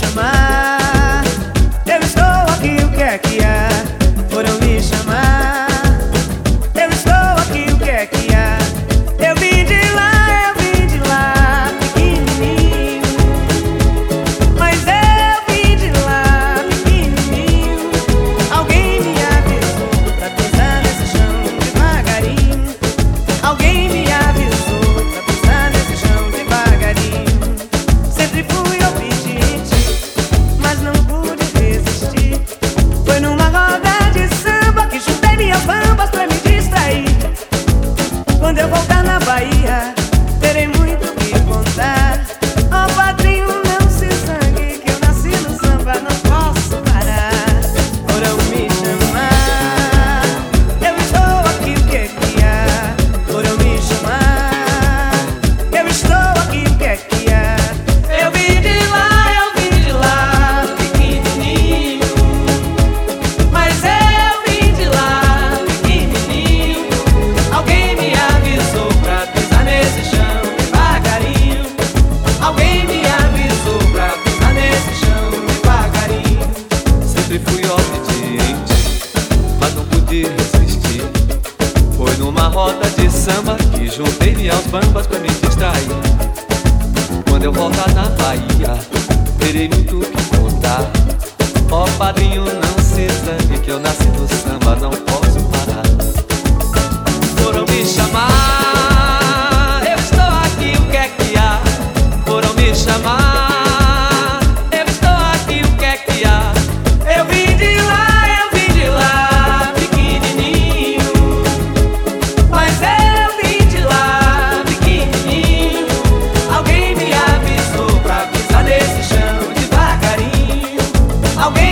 chamar. roda de samba que juntei-me aos bambas pra me distrair. Quando eu voltar na Bahia, terei muito o que contar. Ó oh, padrinho, não se zangue que eu nasci do samba, não posso parar. Foram me chamar. Chamar.